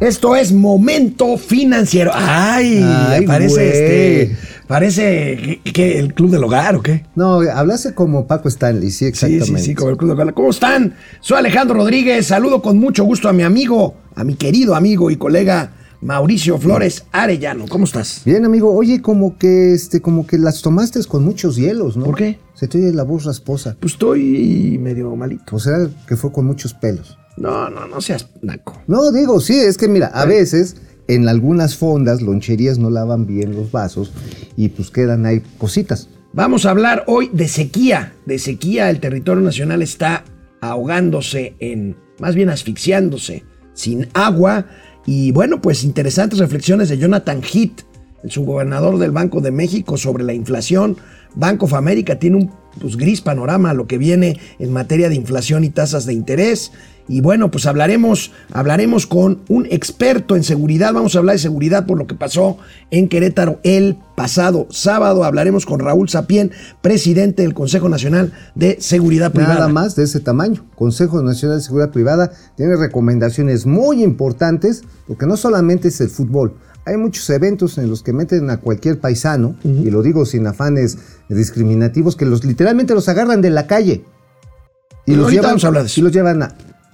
Esto es Momento Financiero. Ay, Ay, parece güey. este. Parece que, que el Club del Hogar o qué. No, hablase como Paco Stanley, sí, Sí, exactamente. sí, sí, como el Club del Hogar. ¿Cómo están? Soy Alejandro Rodríguez. Saludo con mucho gusto a mi amigo, a mi querido amigo y colega Mauricio Flores Arellano. ¿Cómo estás? Bien, amigo. Oye, como que este, como que las tomaste con muchos hielos, ¿no? ¿Por qué? Se te oye la voz rasposa. Pues estoy medio malito. O sea, que fue con muchos pelos. No, no, no seas naco. No, digo, sí, es que mira, a veces en algunas fondas, loncherías no lavan bien los vasos y pues quedan ahí cositas. Vamos a hablar hoy de sequía. De sequía, el territorio nacional está ahogándose en, más bien asfixiándose, sin agua. Y bueno, pues interesantes reflexiones de Jonathan Heath, el subgobernador del Banco de México, sobre la inflación. Banco of America tiene un pues, gris panorama a lo que viene en materia de inflación y tasas de interés. Y bueno, pues hablaremos, hablaremos con un experto en seguridad. Vamos a hablar de seguridad por lo que pasó en Querétaro el pasado sábado. Hablaremos con Raúl Sapien, presidente del Consejo Nacional de Seguridad Privada. Nada más de ese tamaño. Consejo Nacional de Seguridad Privada tiene recomendaciones muy importantes, porque no solamente es el fútbol. Hay muchos eventos en los que meten a cualquier paisano, y lo digo sin afanes discriminativos, que los literalmente los agarran de la calle. Y los llevan, vamos a hablar de eso. y los llevan a,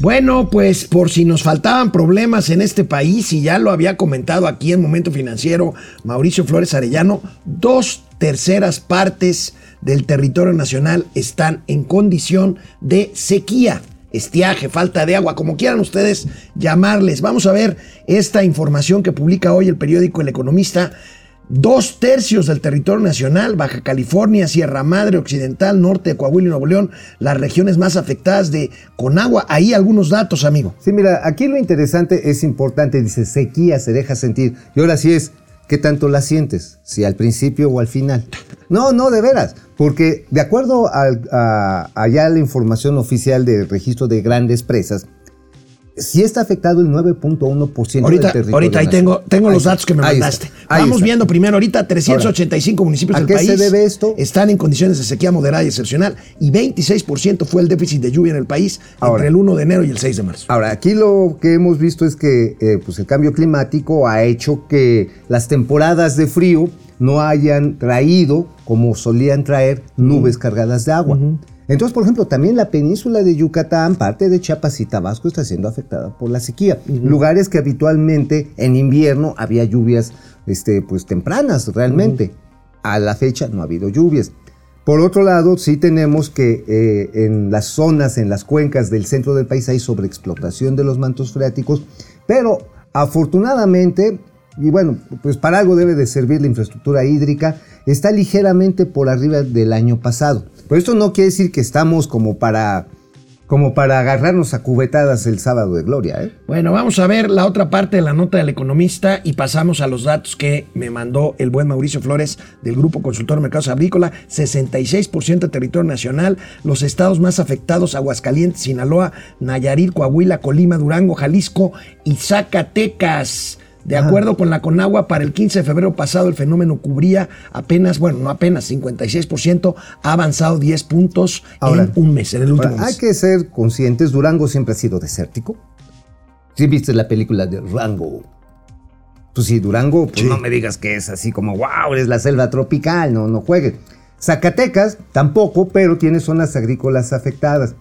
Bueno, pues por si nos faltaban problemas en este país, y ya lo había comentado aquí en Momento Financiero Mauricio Flores Arellano, dos terceras partes del territorio nacional están en condición de sequía, estiaje, falta de agua, como quieran ustedes llamarles. Vamos a ver esta información que publica hoy el periódico El Economista. Dos tercios del territorio nacional, Baja California, Sierra Madre, Occidental, Norte Coahuila y Nuevo León, las regiones más afectadas de Conagua. Ahí algunos datos, amigo. Sí, mira, aquí lo interesante es importante, dice, sequía se deja sentir. Y ahora sí es, ¿qué tanto la sientes? Si al principio o al final. No, no, de veras, porque de acuerdo a, la información oficial del registro de grandes presas, sí está afectado el 9.1% Ahorita, del territorio ahorita ahí nacional. tengo, tengo Ahí los datos que me está, mandaste. Vamos está. viendo primero ahorita 385 municipios ¿a del qué país se debe esto? están en condiciones de sequía moderada y excepcional y 26% fue el déficit de lluvia en el país Ahora. entre el 1 de enero y el 6 de marzo. Ahora, aquí lo que hemos visto es que eh, pues el cambio climático ha hecho que las temporadas de frío no hayan traído, como solían traer, nubes cargadas de agua. Entonces, por ejemplo, también la península de Yucatán, parte de Chiapas y Tabasco está siendo afectada por la sequía. Lugares que habitualmente en invierno había lluvias este, pues, tempranas realmente. A la fecha no ha habido lluvias. Por otro lado, sí tenemos que eh, en las zonas, en las cuencas del centro del país hay sobreexplotación de los mantos freáticos, pero afortunadamente, y bueno, pues para algo debe de servir la infraestructura hídrica, está ligeramente por arriba del año pasado. Pero esto no quiere decir que estamos como para, como para agarrarnos a cubetadas el sábado de gloria, ¿eh? Bueno, vamos a ver la otra parte de la nota del economista y pasamos a los datos que me mandó el buen Mauricio Flores del Grupo Consultor Mercados Agrícola. 66% de territorio nacional, los estados más afectados, Aguascalientes, Sinaloa, Nayarit, Coahuila, Colima, Durango, Jalisco y Zacatecas. De acuerdo con la Conagua, para el 15 de febrero pasado el fenómeno cubría apenas, bueno, no apenas, 56%, ha avanzado 10 puntos Ahora, en un mes, en el último Ahora, hay mes. que ser conscientes, Durango siempre ha sido desértico. ¿Sí viste la película de Rango? Pues sí, Durango, pues Sí. no me digas que es así como, wow, es la selva tropical, no, no juegues. Zacatecas tampoco, pero tiene zonas agrícolas afectadas.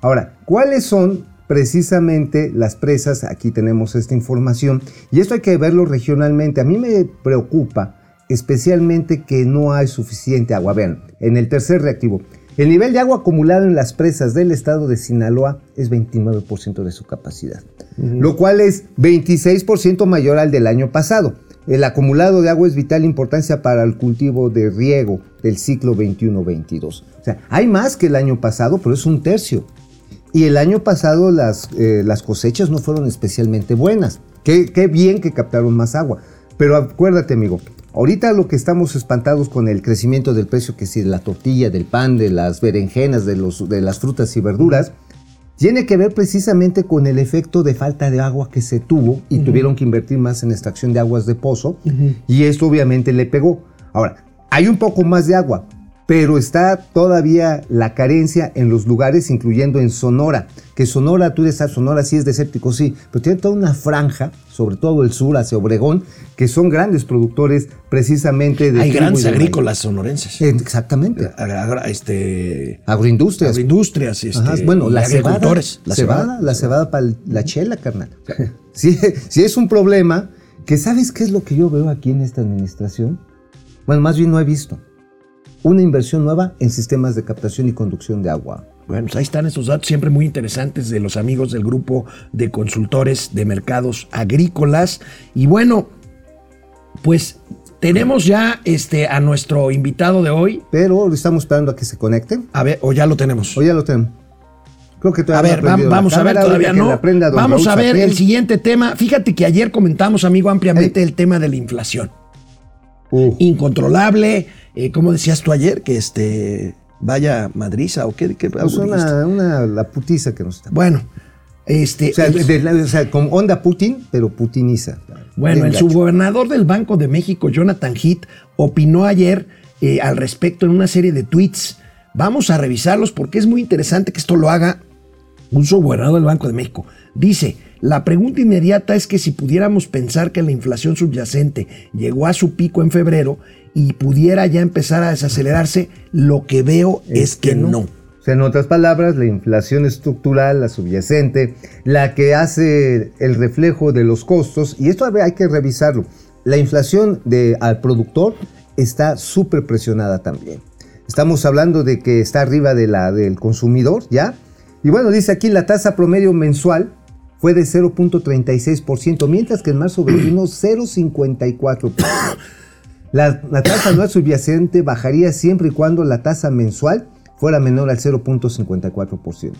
Ahora, ¿cuáles son precisamente las presas? Aquí tenemos esta información y esto hay que verlo regionalmente. A mí me preocupa especialmente que no hay suficiente agua. Vean, en el tercer reactivo, el nivel de agua acumulado en las presas del estado de Sinaloa es 29% de su capacidad, lo cual es 26% mayor al del año pasado. El acumulado de agua es vital importancia para el cultivo de riego del ciclo 21-22. O sea, hay más que el año pasado, pero es un tercio. Y el año pasado las, eh, las cosechas no fueron especialmente buenas. Qué, qué bien que captaron más agua. Pero acuérdate, amigo, ahorita lo que estamos espantados con el crecimiento del precio, que si de la tortilla, del pan, de las berenjenas, de, los, de las frutas y verduras, tiene que ver precisamente con el efecto de falta de agua que se tuvo y tuvieron que invertir más en extracción de aguas de pozo y esto obviamente le pegó. Ahora, hay un poco más de agua, pero está todavía la carencia en los lugares, incluyendo en Sonora. Que Sonora, tú dices, Sonora sí es desértico, sí, pero tiene toda una franja, sobre todo el sur hacia Obregón, que son grandes productores precisamente de. Hay grandes de agrícolas sonorenses. Exactamente. Agra- este, Agroindustrias. agroindustrias, este, Ajá, bueno, la cebada, la cebada, la cebada para la chela, carnal. Si es un problema, que sabes qué es lo que yo veo aquí en esta administración. Bueno, más bien no he visto. Una inversión nueva en sistemas de captación y conducción de agua. Bueno, pues ahí están esos datos siempre muy interesantes de los amigos del grupo de consultores de mercados agrícolas. Y bueno, pues tenemos ya este, a nuestro invitado de hoy. Pero estamos esperando a que se conecte. A ver, o ya lo tenemos. O ya lo tenemos. Creo que A todavía ver, no prendido la vamos a ver, todavía no. Vamos a ver el siguiente tema. Fíjate que ayer comentamos, amigo, ampliamente el tema de la inflación. Uh, Incontrolable. eh, ¿Cómo decías tú ayer? Que este vaya madriza o qué, qué pues una, una- la putiza que nos está. Bueno, este. O sea, de- de- o sea, con onda Putin, pero putiniza. Bueno, el gacho. subgobernador del Banco de México, Jonathan Heath, opinó ayer eh, al respecto en una serie de tweets. Vamos a revisarlos porque es muy interesante que esto lo haga un subgobernador del Banco de México. Dice, la pregunta inmediata es que si pudiéramos pensar que la inflación subyacente llegó a su pico en febrero y pudiera ya empezar a desacelerarse, lo que veo es, que, no. O sea, en otras palabras, la inflación estructural, la subyacente, la que hace el reflejo de los costos, y esto hay que revisarlo. La inflación de, al productor está súper presionada también. Estamos hablando de que está arriba de la del consumidor, ¿ya? Y bueno, dice aquí la tasa promedio mensual fue de 0.36%, mientras que en marzo vino 0.54%. La, la tasa anual subyacente bajaría siempre y cuando la tasa mensual fuera menor al 0.54%.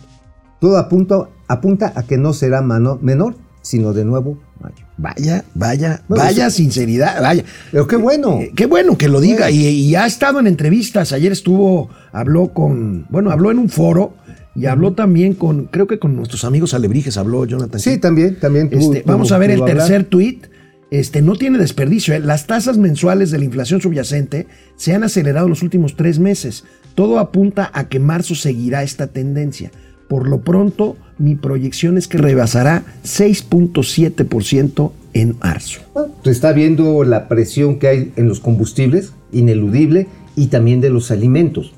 Todo apunta, apunta a que no será mano- menor, sino de nuevo mayor. Vaya, vaya, Bueno, vaya sí. sinceridad, vaya. Pero qué bueno. Eh, qué bueno que lo diga. Bueno. Y, y ha estado en entrevistas. Ayer estuvo, habló con, bueno, habló en un foro y habló también con, creo que con nuestros amigos alebrijes, habló Jonathan. Sí, también, también. Este, vamos a ver el tercer tuit. Este, no tiene desperdicio. ¿eh? Las tasas mensuales de la inflación subyacente se han acelerado en los últimos tres meses. Todo apunta a que marzo seguirá esta tendencia. Por lo pronto, mi proyección es que rebasará 6.7% en marzo. Bueno, se está viendo la presión que hay en los combustibles, ineludible, y también de los alimentos,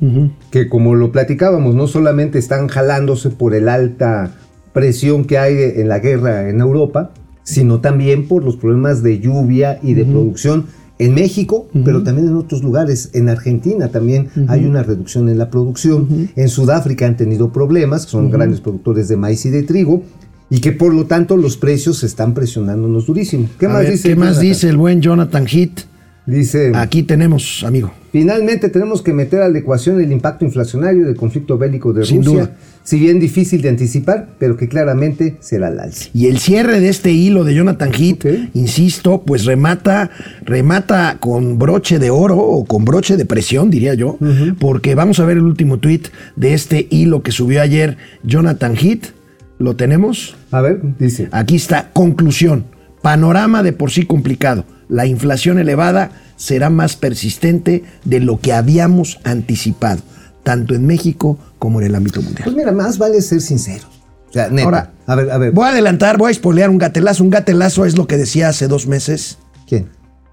que como lo platicábamos, no solamente están jalándose por el alta presión que hay en la guerra en Europa, sino también por los problemas de lluvia y de producción en México, pero también en otros lugares. En Argentina también hay una reducción en la producción. En Sudáfrica han tenido problemas, son grandes productores de maíz y de trigo, y que por lo tanto los precios están presionándonos durísimo. ¿Qué A más ver, dice? ¿Qué más Jonathan? dice el buen Jonathan Heath? Dice, Aquí tenemos, amigo. finalmente tenemos que meter a la ecuación el impacto inflacionario del conflicto bélico de Sin Rusia, duda. si bien difícil de anticipar, pero que claramente será al alza. Y el cierre de este hilo de Jonathan Heath, insisto, pues remata, remata con broche de oro o con broche de presión, diría yo, porque vamos a ver el último tweet de este hilo que subió ayer Jonathan Heath. ¿Lo tenemos? A ver, dice, Aquí está, conclusión. Panorama de por sí complicado. La inflación elevada será más persistente de lo que habíamos anticipado, tanto en México como en el ámbito mundial. pues mira, más vale ser sinceros. O sea, neta. Ahora, a ver, a ver, Voy a adelantar, voy a spoilear un gatelazo. Un gatelazo es lo que decía hace dos meses ¿quién?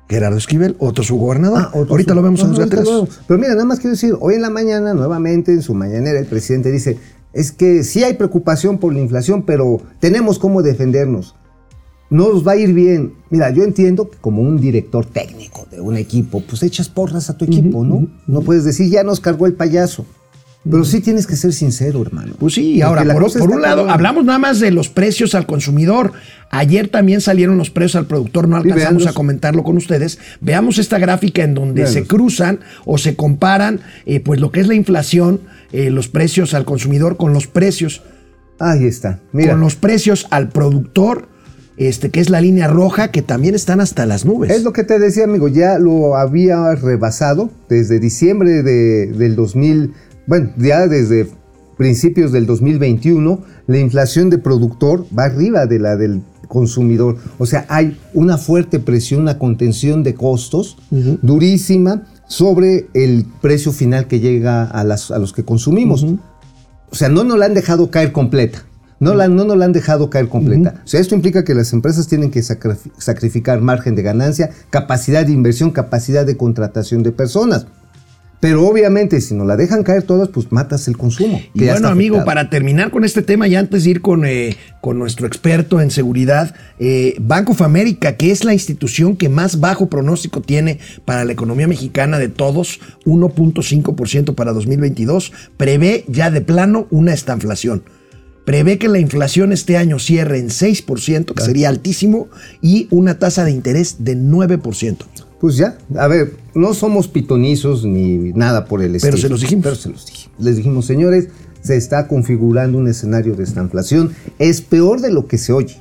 Gerardo Esquivel, otro subgobernador. Ah, otro Ahorita lo vemos en Ajá, los lo gatelazos. Pero mira, nada más quiero decir, hoy en la mañana, nuevamente, en su mañanera, el presidente dice, es que sí hay preocupación por la inflación, pero tenemos cómo defendernos. Nos va a ir bien. Mira, yo entiendo que como un director técnico de un equipo, pues echas porras a tu equipo, ¿no? No puedes decir, ya nos cargó el payaso. Pero sí tienes que ser sincero, hermano. Pues sí, Porque ahora, por, por un lado, hablamos nada más de los precios al consumidor. Ayer también salieron los precios al productor, no alcanzamos a comentarlo con ustedes. Veamos esta gráfica en donde se cruzan o se comparan eh, pues lo que es la inflación, eh, los precios al consumidor con los precios Ahí está. Mira. con los precios al productor este, que es la línea roja, que también están hasta las nubes. Es lo que te decía, amigo, ya lo había rebasado desde diciembre de, del 2000, bueno, ya desde principios del 2021, la inflación de productor va arriba de la del consumidor. O sea, hay una fuerte presión, una contención de costos durísima sobre el precio final que llega a, las, a los que consumimos. O sea, no nos la han dejado caer completa. No, la, no nos la han dejado caer completa. O sea, esto implica que las empresas tienen que sacrificar margen de ganancia, capacidad de inversión, capacidad de contratación de personas. Pero obviamente, si no la dejan caer todas, pues matas el consumo. Y bueno, amigo, para terminar con este tema y antes de ir con, eh, con nuestro experto en seguridad, eh, Banco of America, que es la institución que más bajo pronóstico tiene para la economía mexicana de todos, 1.5% para 2022, prevé ya de plano una estanflación. Prevé que la inflación este año cierre en 6%, que sería altísimo, y una tasa de interés de 9% pues ya, a ver, no somos pitonizos ni nada por el estilo. Pero se los dijimos. Pero se los dijimos. Les dijimos, señores, se está configurando un escenario de estanflación. Es peor de lo que se oye.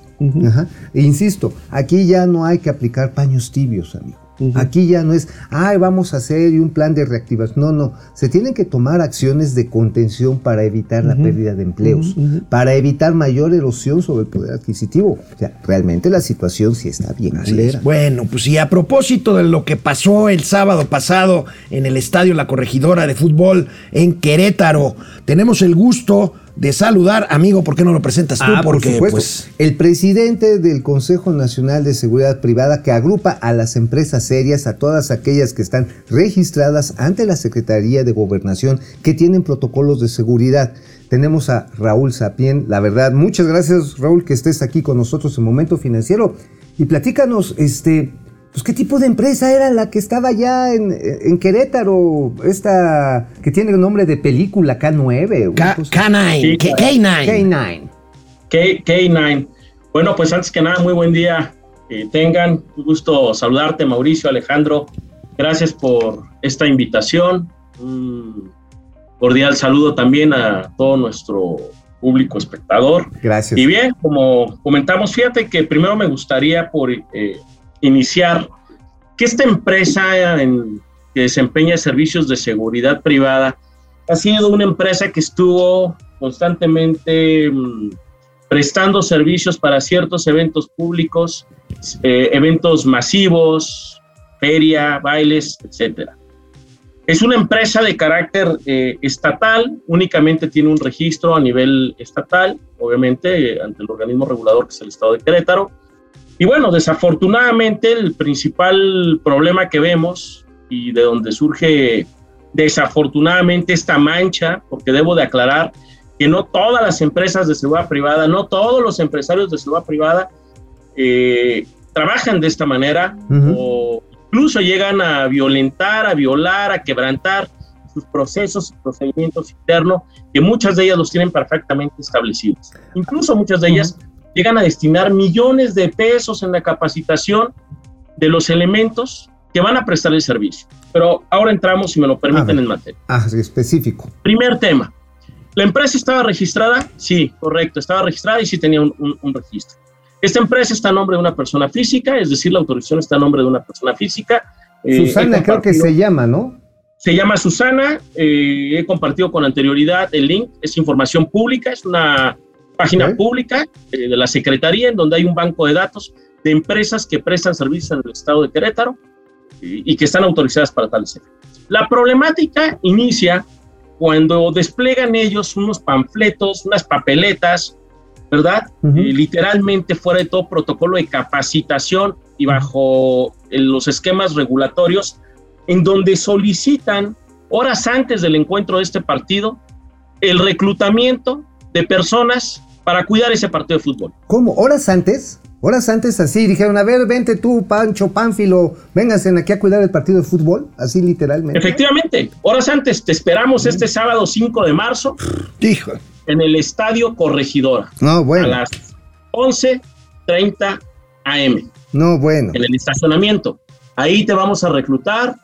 E insisto, aquí ya no hay que aplicar paños tibios, amigo. Aquí ya no es, ay, vamos a hacer un plan de reactivación. No, no. Se tienen que tomar acciones de contención para evitar la pérdida de empleos, para evitar mayor erosión sobre el poder adquisitivo. O sea, realmente la situación sí está bien Bueno, pues y a propósito de lo que pasó el sábado pasado en el estadio La Corregidora de Fútbol en Querétaro, tenemos el gusto de saludar, amigo, ¿por qué no lo presentas tú? Ah, Porque, pues... El presidente del Consejo Nacional de Seguridad Privada que agrupa a las empresas serias, a todas aquellas que están registradas ante la Secretaría de Gobernación, que tienen protocolos de seguridad. Tenemos a Raúl Sapien, la verdad, muchas gracias Raúl que estés aquí con nosotros en Momento Financiero. Y platícanos, este, pues, ¿qué tipo de empresa era la que estaba ya en, Querétaro? Esta que tiene el nombre de película K9. K, 9 K9. K9. K9. Bueno, pues antes que nada, muy buen día. tengan un gusto saludarte, Mauricio, Alejandro. Gracias por esta invitación. Un cordial saludo también a todo nuestro público espectador. Gracias. Y bien, como comentamos, fíjate que primero me gustaría por eh, iniciar que esta empresa que desempeña servicios de seguridad privada ha sido una empresa que estuvo constantemente mm, prestando servicios para ciertos eventos públicos, eh, eventos masivos, feria, bailes, etcétera. Es una empresa de carácter eh, estatal, únicamente tiene un registro a nivel estatal, obviamente ante el organismo regulador que es el Estado de Querétaro, y bueno, desafortunadamente el principal problema que vemos y de donde surge desafortunadamente esta mancha, porque debo de aclarar que no todas las empresas de seguridad privada, no todos los empresarios de seguridad privada eh, trabajan de esta manera o incluso llegan a violentar, a violar, a quebrantar sus procesos y procedimientos internos, que muchas de ellas los tienen perfectamente establecidos. Incluso muchas de ellas llegan a destinar millones de pesos en la capacitación de los elementos que van a prestar el servicio. Pero ahora entramos, si me lo permiten, en materia. Ah, específico. Primer tema. ¿La empresa estaba registrada? Sí, correcto, estaba registrada y sí tenía un, registro. Esta empresa está a nombre de una persona física, es decir, la autorización está a nombre de una persona física. Eh, Susana creo que se llama, ¿no? Se llama Susana, eh, he compartido con anterioridad el link, es información pública, es una página pública eh, de la Secretaría, en donde hay un banco de datos de empresas que prestan servicios en el estado de Querétaro y, que están autorizadas para tales efectos. La problemática inicia cuando desplegan ellos unos panfletos, unas papeletas, ¿verdad? Eh, literalmente fuera de todo protocolo de capacitación y bajo eh, los esquemas regulatorios, en donde solicitan horas antes del encuentro de este partido el reclutamiento de personas para cuidar ese partido de fútbol. ¿Cómo? ¿Horas antes? Horas antes así dijeron, a ver, vente tú, Pancho, Pánfilo, vénganse aquí a cuidar el partido de fútbol, así literalmente. Efectivamente, horas antes, te esperamos este sábado 5 de marzo. Hijo. En el Estadio Corregidora. No, bueno. A las 11.30 AM. No, bueno. En el estacionamiento. Ahí te vamos a reclutar,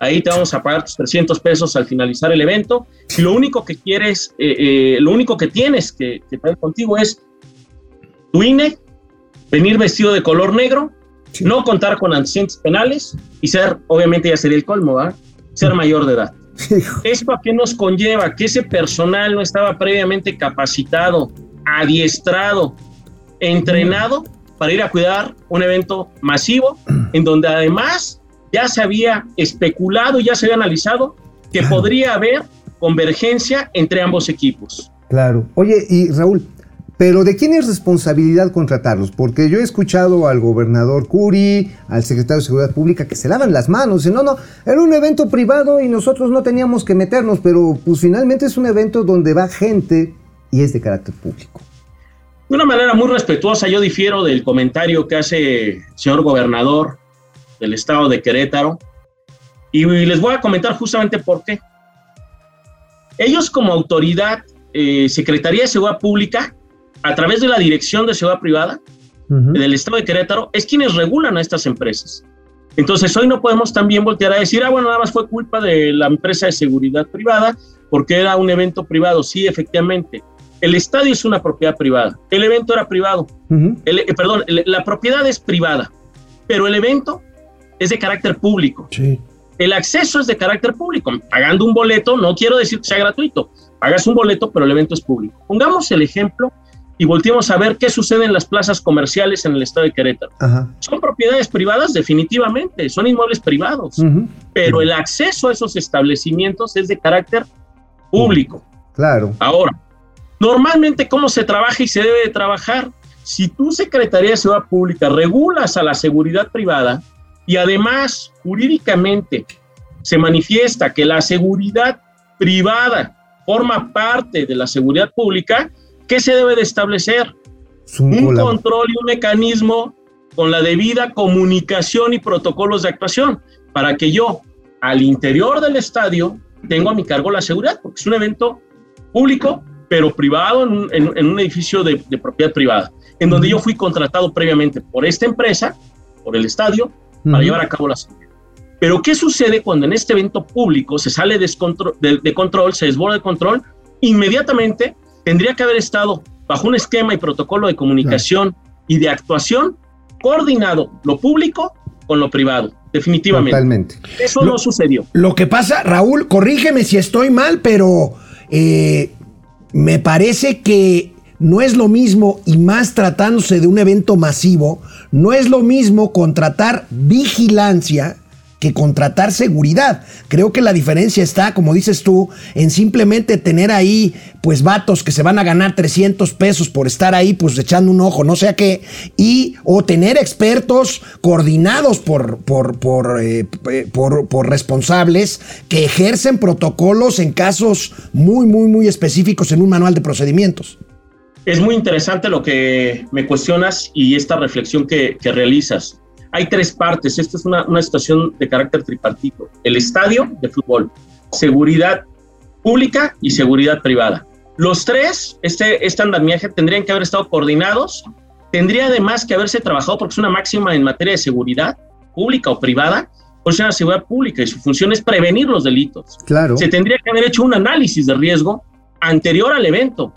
ahí te vamos a pagar tus 300 pesos al finalizar el evento. Y lo único que quieres, eh, eh, lo único que tienes que, traer contigo es tu INE, venir vestido de color negro, no contar con antecedentes penales y ser, obviamente ya sería el colmo, ¿verdad? Ser mayor de edad. ¿Esto a qué nos conlleva? Que ese personal no estaba previamente capacitado, adiestrado, entrenado para ir a cuidar un evento masivo en donde además ya se había especulado, ya se había analizado que podría haber convergencia entre ambos equipos. Claro. Oye, y Raúl, pero ¿de quién es responsabilidad contratarlos? Porque yo he escuchado al gobernador Curi, al secretario de Seguridad Pública, que se lavan las manos. Dicen, no, no, era un evento privado y nosotros no teníamos que meternos, pero pues finalmente es un evento donde va gente y es de carácter público. De una manera muy respetuosa, yo difiero del comentario que hace el señor gobernador del estado de Querétaro y les voy a comentar justamente por qué. Ellos como autoridad, eh, Secretaría de Seguridad Pública, a través de la Dirección de Seguridad Privada del Estado de Querétaro, es quienes regulan a estas empresas. Entonces hoy no podemos también voltear a decir, ah, bueno, nada más fue culpa de la empresa de seguridad privada porque era un evento privado. Sí, efectivamente. El estadio es una propiedad privada. El evento era privado. el, eh, perdón, la propiedad es privada, pero el evento es de carácter público. Sí. El acceso es de carácter público. Pagando un boleto, no quiero decir que sea gratuito. Pagas un boleto, pero el evento es público. Pongamos el ejemplo y volteemos a ver qué sucede en las plazas comerciales en el estado de Querétaro. Son propiedades privadas, definitivamente, son inmuebles privados, pero el acceso a esos establecimientos es de carácter público. Claro. Ahora, normalmente, ¿cómo se trabaja y se debe de trabajar? Si tu Secretaría de Seguridad Pública regulas a la seguridad privada y además jurídicamente se manifiesta que la seguridad privada forma parte de la seguridad pública, ¿Qué se debe de establecer? Un control y un mecanismo con la debida comunicación y protocolos de actuación para que yo al interior del estadio tengo a mi cargo la seguridad, porque es un evento público, pero privado en un, edificio de, propiedad privada, en donde yo fui contratado previamente por esta empresa, por el estadio, para llevar a cabo la seguridad. Pero ¿qué sucede cuando en este evento público se sale de, de control, se desborda el control? Inmediatamente tendría que haber estado bajo un esquema y protocolo de comunicación y de actuación coordinado lo público con lo privado, definitivamente. Totalmente. Eso no sucedió. Lo que pasa, Raúl, corrígeme si estoy mal, pero eh, me parece que no es lo mismo, y más tratándose de un evento masivo, no es lo mismo contratar vigilancia que contratar seguridad. Creo que la diferencia está, como dices tú, en simplemente tener ahí, pues, vatos que se van a ganar 300 pesos por estar ahí, pues, echando un ojo, no sé a qué, y o tener expertos coordinados por, por, por, eh, por, por responsables que ejercen protocolos en casos muy, muy, muy específicos en un manual de procedimientos. Es muy interesante lo que me cuestionas y esta reflexión que, que realizas hay tres partes. Esta es una, una situación de carácter tripartito. El estadio de fútbol, seguridad pública y seguridad privada. Los tres, este, este andamiaje, tendrían que haber estado coordinados. Tendría además que haberse trabajado, porque es una máxima en materia de seguridad pública o privada, pues es una seguridad pública y su función es prevenir los delitos. Claro. Se tendría que haber hecho un análisis de riesgo anterior al evento,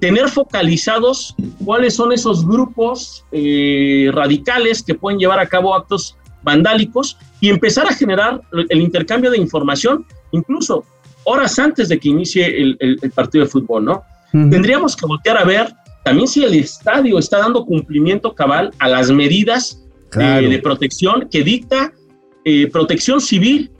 tener focalizados cuáles son esos grupos eh, radicales que pueden llevar a cabo actos vandálicos y empezar a generar el intercambio de información, incluso horas antes de que inicie el, partido de fútbol, ¿no? Tendríamos que voltear a ver también si el estadio está dando cumplimiento cabal a las medidas eh, de protección que dicta eh, protección civil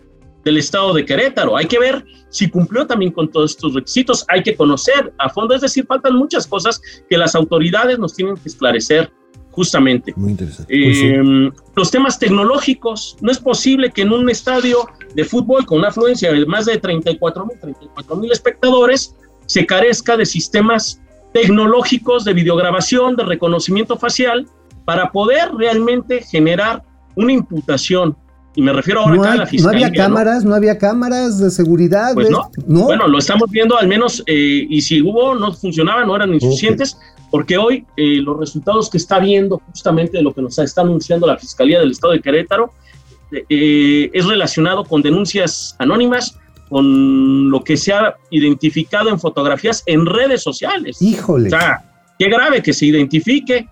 del estado de Querétaro. Hay que ver si cumplió también con todos estos requisitos. Hay que conocer a fondo, es decir, faltan muchas cosas que las autoridades nos tienen que esclarecer justamente. Muy interesante. Eh, los temas tecnológicos. No es posible que en un estadio de fútbol con una afluencia de más de 34 mil, 34 mil espectadores se carezca de sistemas tecnológicos de videograbación, de reconocimiento facial, para poder realmente generar una imputación y me refiero ahora no a la fiscalía. No había cámaras, no, había cámaras de seguridad. Pues no. Bueno, lo estamos viendo al menos, eh, y si hubo, no funcionaba, no eran insuficientes, porque hoy eh, los resultados que está viendo justamente de lo que nos está anunciando la Fiscalía del Estado de Querétaro eh, es relacionado con denuncias anónimas, con lo que se ha identificado en fotografías en redes sociales. Híjole. O sea, qué grave que se identifique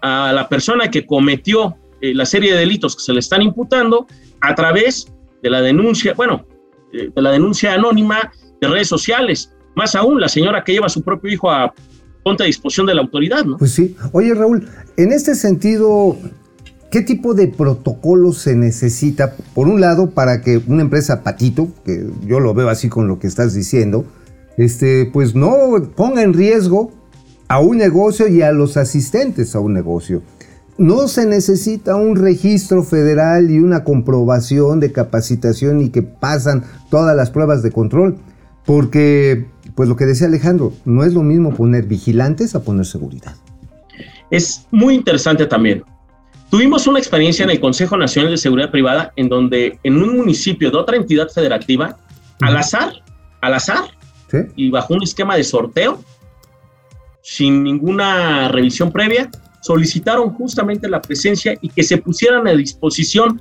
a la persona que cometió eh, la serie de delitos que se le están imputando a través de la denuncia, bueno, eh, de la denuncia anónima de redes sociales. Más aún, la señora que lleva a su propio hijo a ponte a disposición de la autoridad, ¿no? Pues sí. Oye, Raúl, en este sentido, ¿qué tipo de protocolo se necesita, por un lado, para que una empresa patito, que yo lo veo así con lo que estás diciendo, este, pues no ponga en riesgo a un negocio y a los asistentes a un negocio? No se necesita un registro federal y una comprobación de capacitación y que pasan todas las pruebas de control, porque, pues lo que decía Alejandro, no es lo mismo poner vigilantes a poner seguridad. Es muy interesante también. Tuvimos una experiencia en el Consejo Nacional de Seguridad Privada en donde en un municipio de otra entidad federativa, al azar, al azar, ¿Sí? y bajo un esquema de sorteo, sin ninguna revisión previa, solicitaron justamente la presencia y que se pusieran a disposición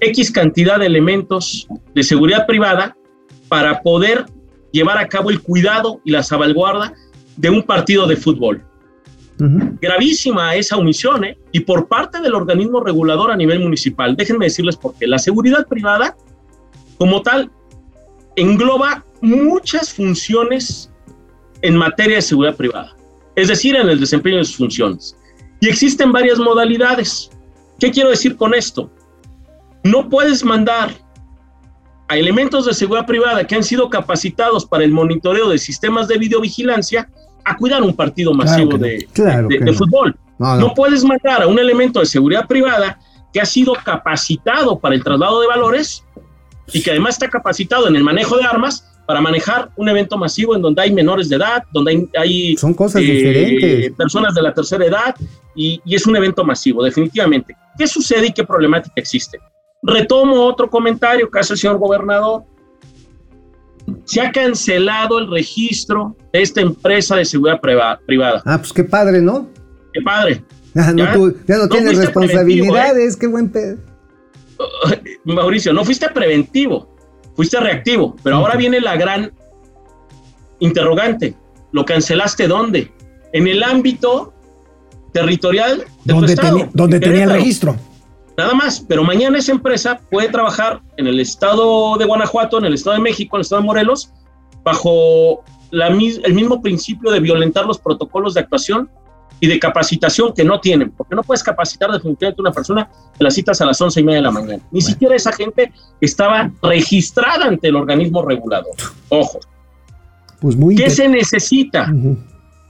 X cantidad de elementos de seguridad privada para poder llevar a cabo el cuidado y la salvaguarda de un partido de fútbol. Gravísima esa omisión, ¿eh? Y por parte del organismo regulador a nivel municipal. Déjenme decirles por qué. La seguridad privada, como tal, engloba muchas funciones en materia de seguridad privada, es decir, en el desempeño de sus funciones. Y existen varias modalidades. ¿Qué quiero decir con esto? No puedes mandar a elementos de seguridad privada que han sido capacitados para el monitoreo de sistemas de videovigilancia a cuidar un partido masivo no. de, Claro de- que de no. fútbol. No, No no. puedes mandar a un elemento de seguridad privada que ha sido capacitado para el traslado de valores y que además está capacitado en el manejo de armas para manejar un evento masivo en donde hay menores de edad, donde hay, hay, Son cosas eh, diferentes. personas de la tercera edad y, y es un evento masivo, definitivamente. ¿Qué sucede y qué problemática existe? Retomo otro comentario que hace el señor gobernador. Se ha cancelado el registro de esta empresa de seguridad priva- privada. Ah, pues qué padre, ¿no? Qué padre. Ya no, Ya. tú- ya no No tienes fuiste responsabilidades, qué buen pedo. Mauricio, no fuiste preventivo, fuiste reactivo, pero ahora viene la gran interrogante. ¿Lo cancelaste dónde? En el ámbito territorial de tu Donde, estado, donde en tenía el registro. Nada más, pero mañana esa empresa puede trabajar en el estado de Guanajuato, en el estado de México, en el estado de Morelos, bajo la el mismo principio de violentar los protocolos de actuación y de capacitación que no tienen, porque no puedes capacitar definitivamente a una persona que la citas a las once y media de la mañana. Ni siquiera esa gente estaba registrada ante el organismo regulador. Ojo, Pues muy ¿qué se necesita?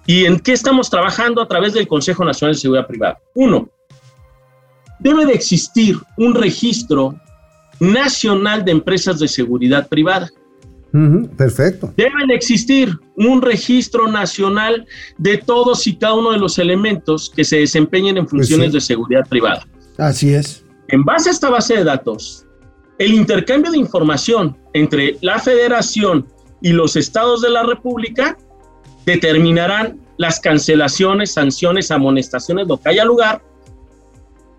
¿Y en qué estamos trabajando a través del Consejo Nacional de Seguridad Privada? Uno, debe de existir un registro nacional de empresas de seguridad privada. Perfecto. Debe de existir un registro nacional de todos y cada uno de los elementos que se desempeñen en funciones sí. de seguridad privada. Así es. En base a esta base de datos, el intercambio de información entre la federación y los estados de la República determinarán las cancelaciones, sanciones, amonestaciones, lo que haya lugar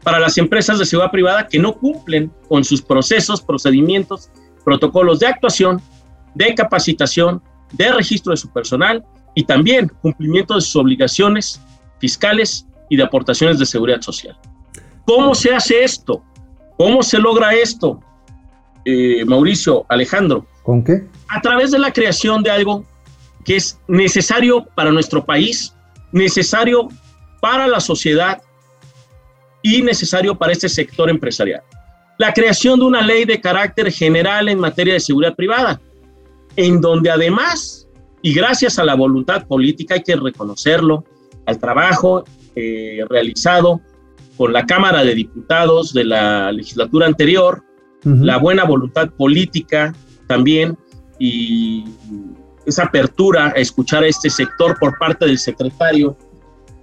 para las empresas de seguridad privada que no cumplen con sus procesos, procedimientos, protocolos de actuación, de capacitación, de registro de su personal y también cumplimiento de sus obligaciones fiscales y de aportaciones de seguridad social. ¿Cómo se hace esto? ¿Cómo se logra esto? Eh, Mauricio, Alejandro, ¿Con qué? a través de la creación de algo que es necesario para nuestro país, necesario para la sociedad y necesario para este sector empresarial. La creación de una ley de carácter general en materia de seguridad privada, en donde además, y gracias a la voluntad política, hay que reconocerlo, al trabajo eh, realizado con la Cámara de Diputados de la legislatura anterior, Ujú. la buena voluntad política también y esa apertura a escuchar a este sector por parte del secretario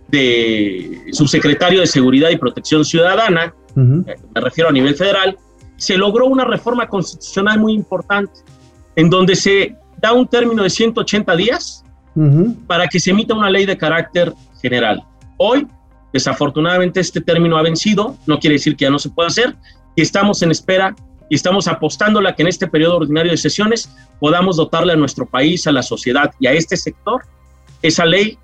de subsecretario de Seguridad y Protección Ciudadana, Ujú. eh, me refiero a nivel federal, se logró una reforma constitucional muy importante en donde se da un término de 180 días para que se emita una ley de carácter general. Hoy, desafortunadamente, este término ha vencido, no quiere decir que ya no se pueda hacer, y estamos en espera y estamos apostándole a que en este periodo ordinario de sesiones podamos dotarle a nuestro país, a la sociedad y a este sector esa ley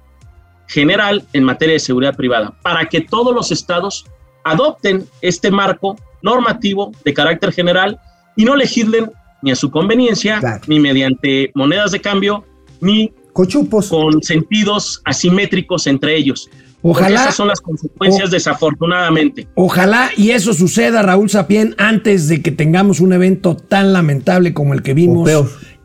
general en materia de seguridad privada, para que todos los estados adopten este marco normativo de carácter general y no legislen ni a su conveniencia, Claro. ni mediante monedas de cambio, ni Cochupos. con sentidos asimétricos entre ellos. Porque Ojalá, esas son las consecuencias, o- desafortunadamente. ojalá y eso suceda, Raúl Sapien, antes de que tengamos un evento tan lamentable como el que vimos.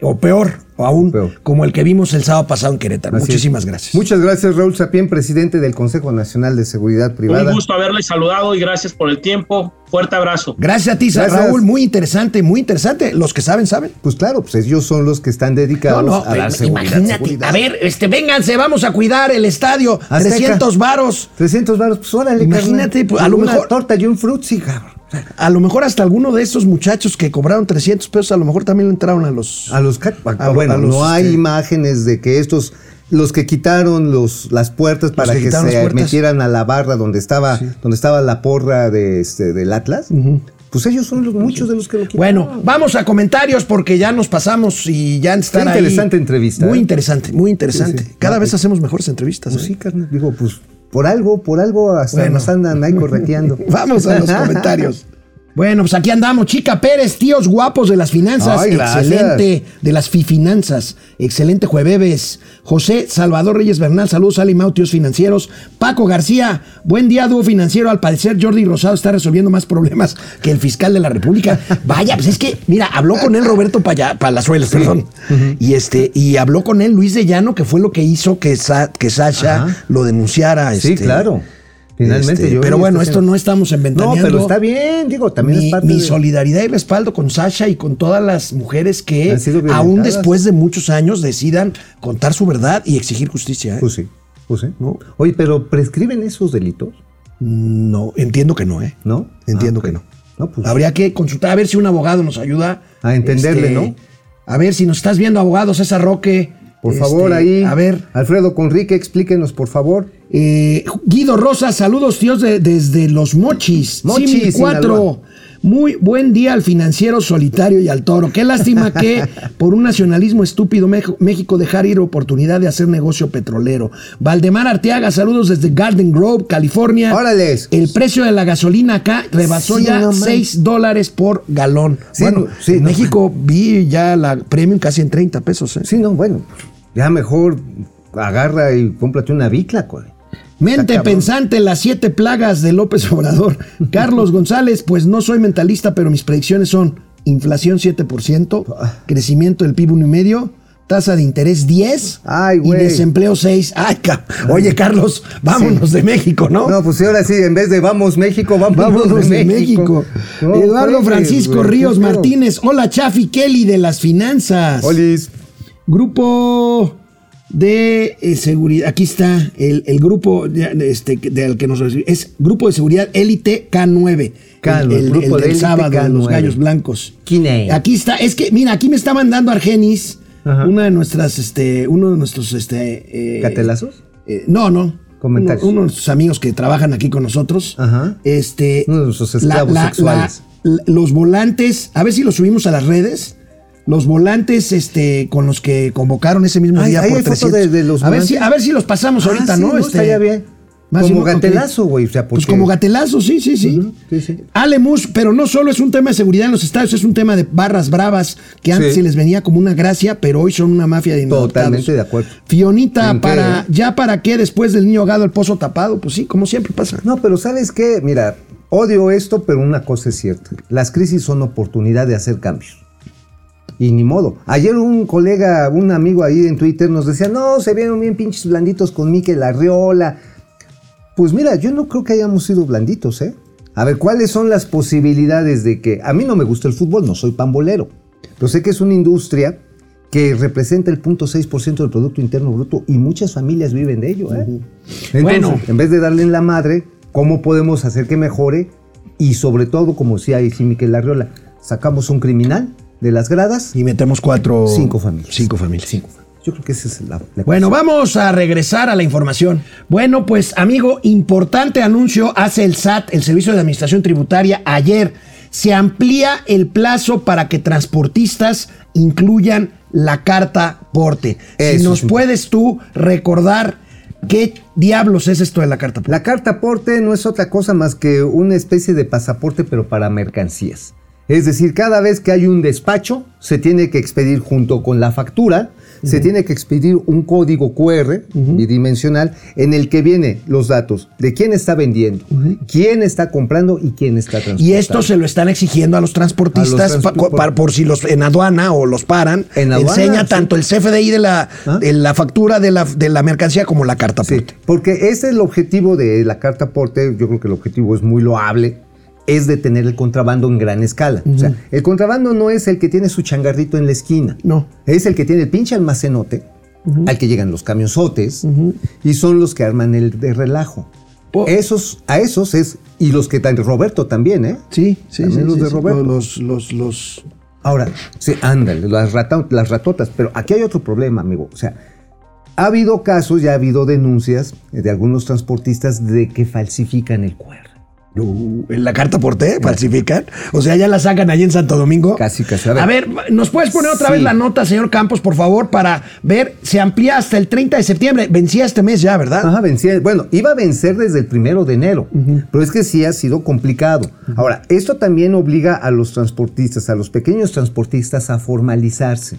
O peor. O aún, Peor. como el que vimos el sábado pasado en Querétaro. Así es. Muchísimas gracias. Muchas gracias, Raúl Sapien, presidente del Consejo Nacional de Seguridad Privada. Un gusto haberles saludado y gracias por el tiempo. Fuerte abrazo. Gracias a ti, Gracias. Raúl. Muy interesante, muy interesante. Los que saben, saben. Pues claro, pues ellos son los que están dedicados No, no, a pero seguridad. imagínate. seguridad. A ver, este, vénganse, vamos a cuidar el estadio. Azteca. 300 varos. 300 baros, pues órale, Imagínate, pues, a lo Una torta y un frutzi, cabrón. A lo mejor hasta alguno de estos muchachos que cobraron 300 pesos, a lo mejor también le entraron a los... A los A- bueno, a los, no hay este- imágenes de que estos los que quitaron los las puertas para que se metieran a la barra donde estaba donde estaba la porra de este del Atlas. Pues ellos son los, muchos de los que lo quitaron. Bueno, vamos a comentarios porque ya nos pasamos y ya están Qué ahí. interesante entrevista, Muy ¿eh? interesante, muy interesante. Sí, sí. Cada vez pues- hacemos mejores entrevistas. Pues ¿eh? sí, carnal, digo, pues por algo, por algo hasta Bueno. nos andan ahí correteando. Vamos a los comentarios. Bueno, pues aquí andamos. Chica Pérez, tíos guapos de las finanzas. Ay. Excelente. De las fifinanzas. Excelente jueves. José Salvador Reyes Bernal, saludos Ali Mau, tíos financieros. Paco García, buen día, dúo financiero. Al parecer, Jordi Rosado está resolviendo más problemas que el fiscal de la República. Vaya, pues es que, mira, habló con él Roberto Paya- Palazuelos, perdón. Y este, y habló con él Luis de Llano, que fue lo que hizo que, Sa- que Sasha Ajá. lo denunciara. Sí, este, claro. Finalmente este, yo. pero bueno, esto no estamos No, inventando. pero está bien, digo, también mi, es parte mi de- solidaridad y respaldo con Sasha y con todas las mujeres que aún después de muchos años decidan contar su verdad y exigir justicia. ¿eh? Pues sí, pues sí. No. Oye, pero prescriben esos delitos, no, entiendo que no, ¿eh? ¿no? Entiendo Ah, que no. No, pues Habría que consultar a ver si un abogado nos ayuda. este, A entenderle, ¿no? A ver si nos estás viendo, abogado César Roque. Por este, favor ahí. A ver, Alfredo Conrique, explíquenos, por favor. Eh, Guido Rosa, saludos tíos de- desde Los Mochis. Mochis, Símil 4. Sinaloa. Muy buen día al financiero solitario y al toro. Qué lástima que por un nacionalismo estúpido México dejar ir oportunidad de hacer negocio petrolero. Valdemar Arteaga, saludos desde Garden Grove, California. Órales. El precio de la gasolina acá rebasó Sí, ya no manches. 6 dólares por galón. Sí, bueno, no, sí, en no. México vi ya la premium casi en 30 pesos. ¿eh? Sí, no, bueno, ya mejor agarra y cómprate una bicla, cole. Mente pensante, las siete plagas de López Obrador. Carlos González, pues no soy mentalista, pero mis predicciones son inflación 7%, crecimiento del PIB 1,5%, tasa de interés 10 Ay, y güey. desempleo 6. Ay, ca- Oye, Carlos, vámonos de México, ¿no? No, pues ahora sí, en vez de vamos México, vamos Vámonos de México. No, Eduardo güey, Francisco güey, Ríos. Martínez. Hola, Chafi Kelly de las finanzas. Olis. Grupo de eh, seguridad. Aquí está el, el grupo de- este, del que nos. Es Grupo de Seguridad Élite K9. K9, el, el- Grupo el de del sábado, de los K9. gallos blancos. Kine. Aquí está. Es que, mira, aquí me está mandando Argenis. Ajá. Una de nuestras, este, uno de nuestros, este. eh, ¿Catelazos? eh, no, no. Comentarios. Uno, uno de nuestros amigos que trabajan aquí con nosotros. Ajá. Este. Uno de nuestros esclavos sexuales. la- los volantes, a ver si los subimos a las redes. Los volantes este, con los que convocaron ese mismo Ay, día ahí por hay foto 300. de- de los a, ver si, a ver si los pasamos ahorita, Ah, sí, ¿no? Este, estaría bien. más como gatelazo, güey. O sea, Pues como gatelazo, sí, sí, sí. Sí, sí. Ale Mus, pero no solo es un tema de seguridad en los estadios, es un tema de barras bravas que antes Sí. se les venía como una gracia, pero hoy son una mafia de inadaptados. Totalmente de acuerdo. Fionita, para, ¿ya para qué después del niño ahogado el pozo tapado? Pues sí, como siempre pasa. No, pero ¿sabes qué? Mira, odio esto, pero una cosa es cierta. Las crisis son oportunidad de hacer cambios. Y ni modo. Ayer un colega, un amigo ahí en Twitter nos decía, no, se vieron bien pinches blanditos con Mikel Arriola. Pues mira, yo no creo que hayamos sido blanditos, ¿eh? A ver, ¿cuáles son las posibilidades de que... A mí no me gusta el fútbol, no soy pambolero. Pero sé que es una industria que representa el 0.6% del Producto Interno Bruto y muchas familias viven de ello, ¿eh? Entonces, Bueno. en vez de darle en la madre, ¿cómo podemos hacer que mejore? Y sobre todo, como decía ahí sí Miquel Arriola, sacamos un criminal de las gradas. Y metemos cuatro. Cinco familias. Cinco familias. Yo creo que esa es la, la Bueno, vamos a regresar a la información. Bueno, pues amigo, importante anuncio hace el SAT, el Servicio de Administración Tributaria, ayer. Se amplía el plazo para que transportistas incluyan la carta porte. Eso si nos puedes tú recordar ¿Qué diablos es esto de la carta? La carta aporte no es otra cosa más que una especie de pasaporte, pero para mercancías. Es decir, cada vez que hay un despacho, se tiene que expedir junto con la factura, se tiene que expedir un código QR bidimensional en el que vienen los datos de quién está vendiendo, quién está comprando y quién está transportando. Y esto se lo están exigiendo a los transportistas A los pa- transpor- pa- por si los en aduana o los paran. En aduana, enseña sí. tanto el CFDI de la, ¿Ah? de la factura de la, de la mercancía como la carta. Sí, aporte. porque ese es el objetivo de la carta aporte. Yo creo que el objetivo es muy loable. Es detener el contrabando en gran escala. O sea, el contrabando no es el que tiene su changarrito en la esquina. No. Es el que tiene el pinche almacenote, al que llegan los camionzotes, y son los que arman el de relajo. Po- Esos, a esos es, y los que dan Roberto también, ¿eh? Sí, sí, También sí, los sí, de sí. Roberto. Los, los, los, Ahora, sí, ándale, las, rata- las ratotas. Pero aquí hay otro problema, amigo. O sea, ha habido casos, ya ha habido denuncias de algunos transportistas de que falsifican el QR. Uh, ¿En la carta aporte falsifican? O sea, ya la sacan allí en Santo Domingo. Casi, casi. A A ver. ver, ¿nos puedes poner otra Sí. vez la nota, señor Campos, por favor, para ver? Se amplía hasta el 30 de septiembre. Vencía este mes ya, ¿verdad? Ajá, vencía. Bueno, iba a vencer desde el primero de enero, pero es que sí ha sido complicado. Ahora, esto también obliga a los transportistas, a los pequeños transportistas a formalizarse.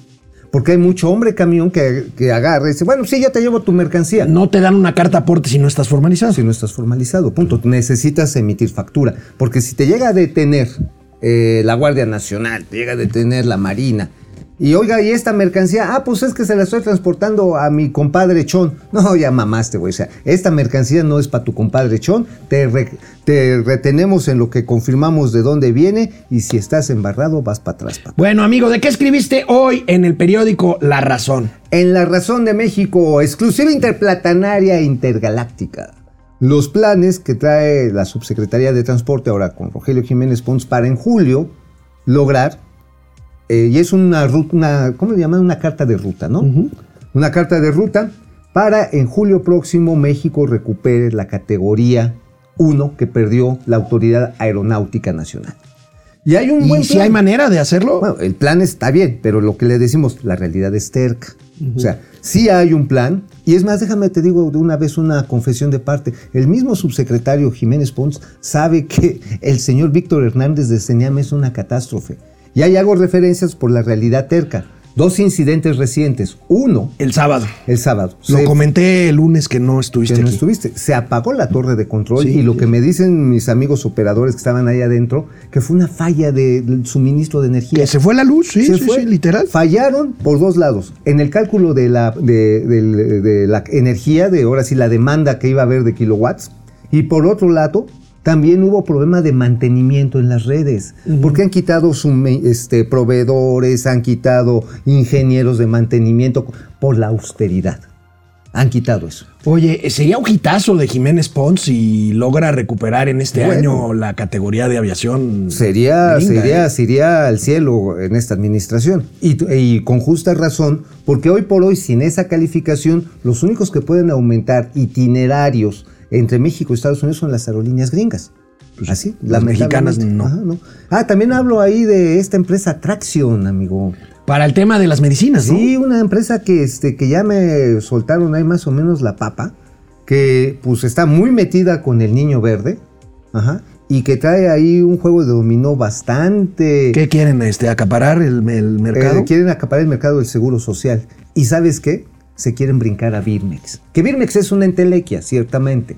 Porque hay mucho hombre camión que, que agarra y dice, bueno, sí, yo te llevo tu mercancía. No te dan una carta aporte si no estás formalizado. si no estás formalizado. Punto. Necesitas emitir factura. Porque si te llega a detener eh, la Guardia Nacional, te llega a detener la Marina. Y oiga, ¿y esta mercancía? Ah, pues es que se la estoy transportando a mi compadre Chon. No, ya mamaste, güey. O sea, esta mercancía no es para tu compadre Chon. Te, re- te retenemos en lo que confirmamos de dónde viene. Y si estás embarrado, vas para atrás. Bueno, amigo, ¿de qué escribiste hoy en el periódico La Razón? En la razón de México, exclusiva interplatanaria intergaláctica. Los planes que trae la Subsecretaría de Transporte ahora con Rogelio Jiménez Pons para en julio lograr, eh, y es una ruta, una, ¿cómo le llaman? Una carta de ruta, ¿no? Una carta de ruta para en julio próximo México recupere la categoría 1 que perdió la Autoridad Aeronáutica Nacional. Y hay un buen ¿Y si hay manera de hacerlo? Bueno, el plan está bien, pero lo que le decimos, la realidad es terca. O sea, sí hay un plan, y es más, déjame te digo de una vez una confesión de parte. El mismo subsecretario Jiménez Pons sabe que el señor Víctor Hernández de Señam es una catástrofe. Y ahí hago referencias por la realidad terca. Dos incidentes recientes. Uno, el sábado. el sábado. Lo Se- comenté el lunes que no estuviste que no aquí. estuviste. Se apagó la torre de control Sí. y lo que me dicen mis amigos operadores que estaban ahí adentro, que fue una falla de- del suministro de energía. Que se fue la luz, sí, Se sí, fue. literal. Fallaron por dos lados. En el cálculo de la, de, de la energía, de ahora sí la demanda que iba a haber de kilowatts. Y por otro lado, también hubo problema de mantenimiento en las redes. Porque han quitado sume- este, proveedores, han quitado ingenieros de mantenimiento por la austeridad. Han quitado eso. Oye, sería un hitazo de Jiménez Pons si logra recuperar en este Bueno. año la categoría de aviación. Sería, gringa, sería, ¿eh? sería al cielo en esta administración. Y, y con justa razón, porque hoy por hoy, sin esa calificación, los únicos que pueden aumentar itinerarios entre México y Estados Unidos son las aerolíneas gringas. Así, las mexicanas no. Ajá, no. Ah, también hablo ahí de esta empresa Traction, amigo. Para el tema de las medicinas, ¿no? Sí, una empresa que, este, que ya me soltaron ahí más o menos la papa, que pues está muy metida con el niño verde, ajá, y que trae ahí un juego de dominó bastante... ¿Qué quieren? Este, ¿Acaparar el, el mercado? Eh, quieren acaparar el mercado del seguro social. ¿Y sabes qué? Se quieren brincar a Birmex. Que Birmex es una entelequia, ciertamente.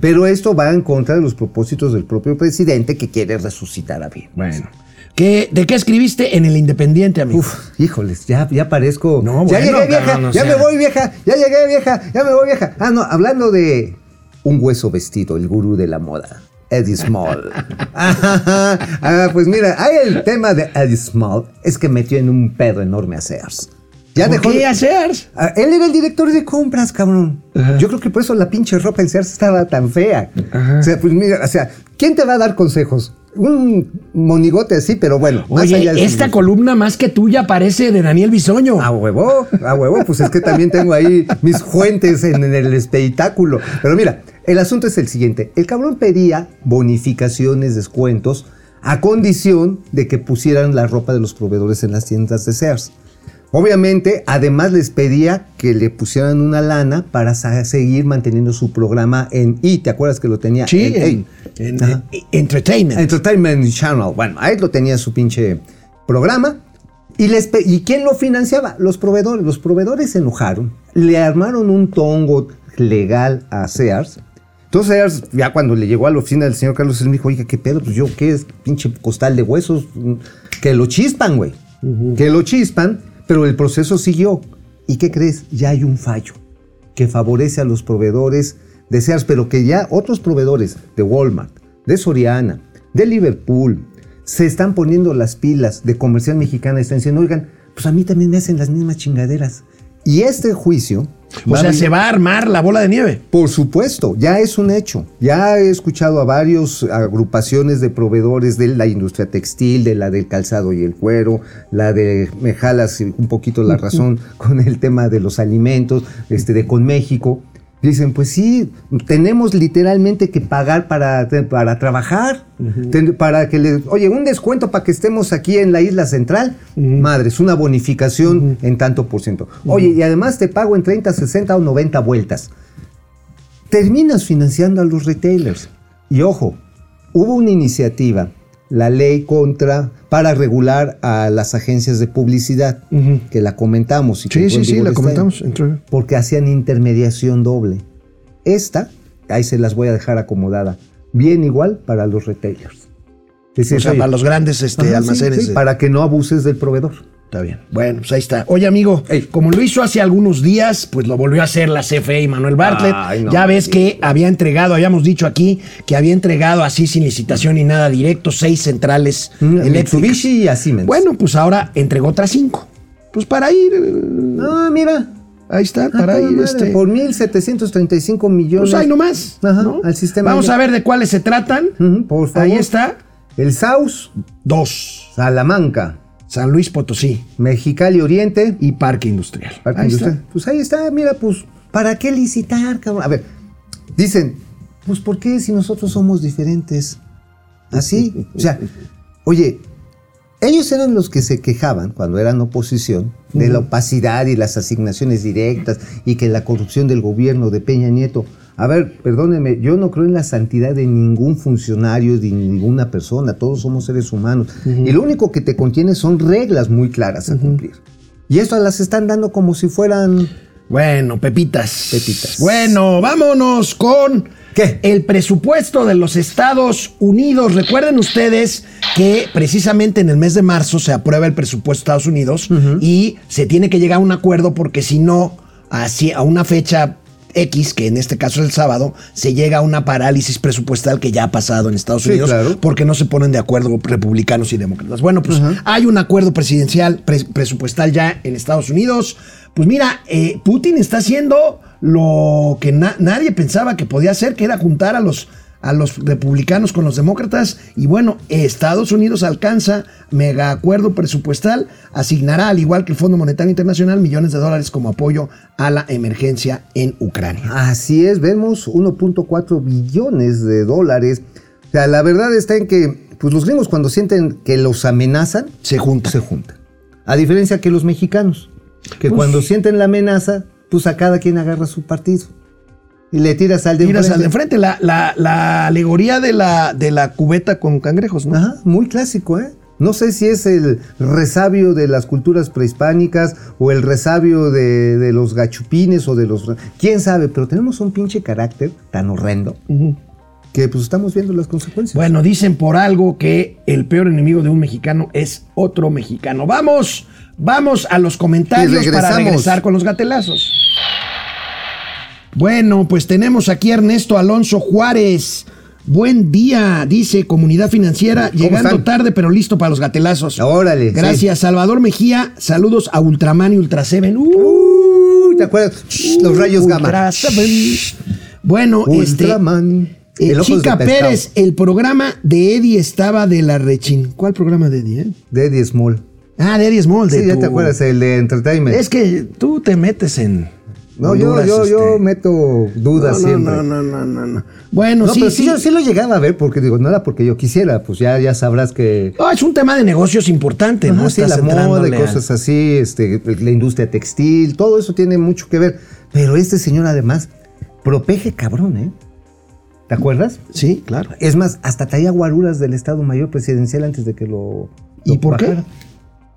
Pero esto va en contra de los propósitos del propio presidente que quiere resucitar a Birmex. Bueno. ¿Qué, ¿De qué escribiste en el Independiente, amigo? Uf, híjoles, ya, ya parezco. No, ya bueno, llegué, vieja, ya sea. me voy, vieja, ya llegué, vieja, ya me voy, vieja. Ah, no, hablando de un hueso vestido, el gurú de la moda. Eddie Small. ah, pues mira, hay el tema de Eddie Small, es que metió en un pedo enorme a Sears. Ya ¿Por dejó qué hacer? Ah, él era el director de compras, cabrón. Yo creo que por eso la pinche ropa en Sears estaba tan fea. O sea, pues mira, o sea, ¿quién te va a dar consejos? Un monigote así, pero bueno. más allá de Oye, esta gusto. columna más que tuya parece de Daniel Bisoño. A huevo, a huevo, pues es que también tengo ahí mis fuentes en, en el espectáculo. Pero mira, el asunto es el siguiente. El cabrón pedía bonificaciones, descuentos, a condición de que pusieran la ropa de los proveedores en las tiendas de Sears. Obviamente, además les pedía que le pusieran una lana para seguir manteniendo su programa en E. ¿Te acuerdas que lo tenía Sí, en, en, en- Ajá. en- Entertainment. Entertainment Channel. Bueno, ahí lo tenía su pinche programa. ¿Y, les ¿Y quién lo financiaba? Los proveedores. Los proveedores se enojaron. Le armaron un tongo legal a Sears. Entonces Sears, ya cuando le llegó a la oficina del señor Carlos Slim, dijo, oiga, ¿qué pedo? Pues yo, ¿qué es? Pinche costal de huesos. Que lo chispan, güey. Que lo chispan, pero el proceso siguió. ¿Y qué crees? Ya hay un fallo que favorece a los proveedores de Sears, pero que ya otros proveedores de Walmart, de Soriana, de Liverpool, se están poniendo las pilas de comercial mexicana y están diciendo, oigan, pues a mí también me hacen las mismas chingaderas. Y este juicio... o sea, se va a armar la bola de nieve. por supuesto, ya es un hecho. Ya he escuchado a varios agrupaciones de proveedores de la industria textil, de la del calzado y el cuero, la de me jalas un poquito la razón con el tema de los alimentos, este de con México. Dicen, pues sí, tenemos literalmente que pagar para, para trabajar, ten- para que le, oye, un descuento para que estemos aquí en la isla central, madre, es una bonificación en tanto por ciento. Oye, y además te pago en 30, 60 o 90 vueltas. Terminas financiando a los retailers. Y ojo, hubo una iniciativa, la ley contra, para regular a las agencias de publicidad, que la comentamos. y que Sí, sí, sí, la comentamos. año, Porque hacían intermediación doble. Esta, ahí se las voy a dejar acomodada, bien igual para los retailers. Es O sea, para los grandes este, ajá, sí, almacenes. sí, de- para que no abuses del proveedor. Está bien. Bueno, pues ahí está. Oye, amigo, Ey. como lo hizo hace algunos días, pues lo volvió a hacer la CFE y Manuel Bartlett. Ay, no, ya ves que había entregado, habíamos dicho aquí, que había entregado así sin licitación ni nada directo, seis centrales Mm, eléctricas. Mitsubishi y. Bueno, pues ahora entregó otras cinco. Pues para ir, eh, Ah, mira. ahí está, Ah, para ir madre, este. Por 1.735 millones. Pues ahí nomás. Ajá, ¿no? al sistema Vamos a ver de cuáles se tratan. Ujú, por favor. Ahí está. El Saus, Dos. Salamanca, San Luis Potosí Mexicali Oriente, y Parque Industrial. Parque Ahí Industrial. está. Pues ahí está, mira, pues, ¿para qué licitar, cabrón? A ver, dicen, pues, ¿por qué si nosotros somos diferentes? Así, o sea, oye, ellos eran los que se quejaban cuando eran oposición de la opacidad y las asignaciones directas y que la corrupción del gobierno de Peña Nieto. A ver, perdónenme, yo no creo en la santidad de ningún funcionario, de ninguna persona, todos somos seres humanos. Y lo único que te contiene son reglas muy claras a cumplir. Y esto las están dando como si fueran... Bueno, pepitas. Pepitas. Bueno, vámonos con ¿Qué? el presupuesto de los Estados Unidos. Recuerden ustedes que precisamente en el mes de marzo se aprueba el presupuesto de Estados Unidos y se tiene que llegar a un acuerdo porque si no, así a una fecha X, que en este caso es el sábado, se llega a una parálisis presupuestal que ya ha pasado en Estados Sí, Unidos claro. porque no se ponen de acuerdo republicanos y demócratas. Bueno, pues hay un acuerdo presidencial, pre- presupuestal ya en Estados Unidos. Pues mira, eh, Putin está haciendo lo que na- nadie pensaba que podía hacer, que era juntar a los, a los republicanos con los demócratas. Y bueno, Estados Unidos alcanza mega acuerdo presupuestal, asignará, al igual que el Fondo Monetario Internacional, millones de dólares como apoyo a la emergencia en Ucrania. Así es, vemos 1.4 billones de dólares. O sea, la verdad está en que pues los gringos cuando sienten que los amenazan, Se junta. se juntan. A diferencia que los mexicanos, que Pues- cuando sienten la amenaza, pues a cada quien agarra su partido. Y le tiras al de Tiras al de enfrente. enfrente, la, la- la alegoría de la, de la cubeta con cangrejos, ¿no? Ajá, muy clásico, ¿eh? No sé si es el resabio de las culturas prehispánicas o el resabio de, de los gachupines o de los... ¿Quién sabe? Pero tenemos un pinche carácter tan horrendo que pues estamos viendo las consecuencias. Bueno, dicen por algo que el peor enemigo de un mexicano es otro mexicano. Vamos, vamos a los comentarios para regresar con los gatelazos. Bueno, pues tenemos aquí a Ernesto Alonso Juárez. Buen día, dice Comunidad Financiera, llegando están? tarde pero listo para los gatelazos. Órale, sí. Gracias, Salvador Mejía. Saludos a Ultraman y Ultra Seven. Uh, ¿te acuerdas? Los rayos gamma. Ultra Seven. Bueno, este. Ultraman. Eh, El ojos de Chica. Pérez, el programa de Eddie estaba de la Rechin. ¿Cuál programa de Eddie? eh? De Eddie Small. Ah, de Eddie Small. de Sí, ya te acuerdas, el de Entertainment. Es que tú te metes en. No, yo, yo, yo este, meto dudas no, siempre. No, no, no, no, no. Bueno, No, sí, pero sí. sí, yo sí lo llegaba a ver porque digo, no era porque yo quisiera, pues ya, ya sabrás que No, es un tema de negocios importante, ¿no? Sí, Estás la moda al- cosas así, este, la industria textil, todo eso tiene mucho que ver. Pero este señor además, propeje cabrón, ¿eh? ¿Te acuerdas? Sí, claro. Es más, hasta traía guaruras del Estado Mayor Presidencial antes de que lo. ¿Y por qué?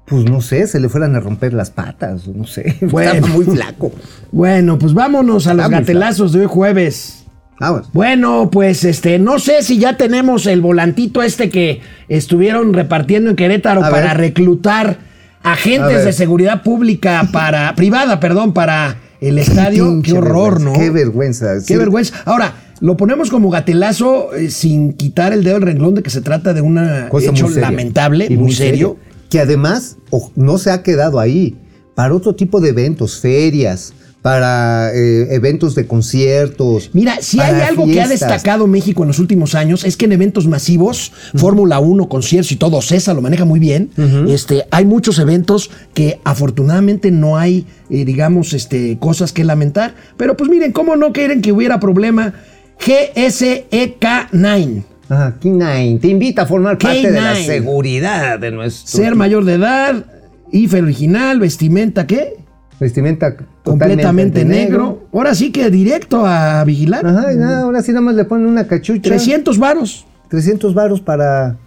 Pues no sé, se le fueran a romper las patas, no sé. Bueno. Estaba muy flaco. Bueno, pues vámonos a los gatelazos de hoy jueves. Vamos. Bueno, pues este, no sé si ya tenemos el volantito este que estuvieron repartiendo en Querétaro A para ver. reclutar agentes de seguridad pública para privada, perdón, para el estadio. Qué horror, ¿no? Qué vergüenza. Qué sí. vergüenza. Ahora, lo ponemos como gatelazo eh, sin quitar el dedo del renglón de que se trata de un hecho lamentable, Y muy, serio. Que además no se ha quedado ahí. Para otro tipo de eventos, ferias, para eh, eventos de conciertos. Mira, si hay algo que ha destacado México en los últimos años es que en eventos masivos, Fórmula 1, conciertos y todo, César lo maneja muy bien. este, hay muchos eventos que afortunadamente no hay, eh, digamos, este, cosas que lamentar. Pero pues miren, ¿cómo no quieren que hubiera problema? GSEK9. Ajá, K9 te invita a formar parte de la K9. seguridad de nuestro Ser mayor de edad, IFE original, vestimenta, ¿qué? vestimenta Completamente negro. Ahora sí que directo a vigilar. Ajá, ahora sí nada más le ponen una cachucha. 300 varos. 300 varos para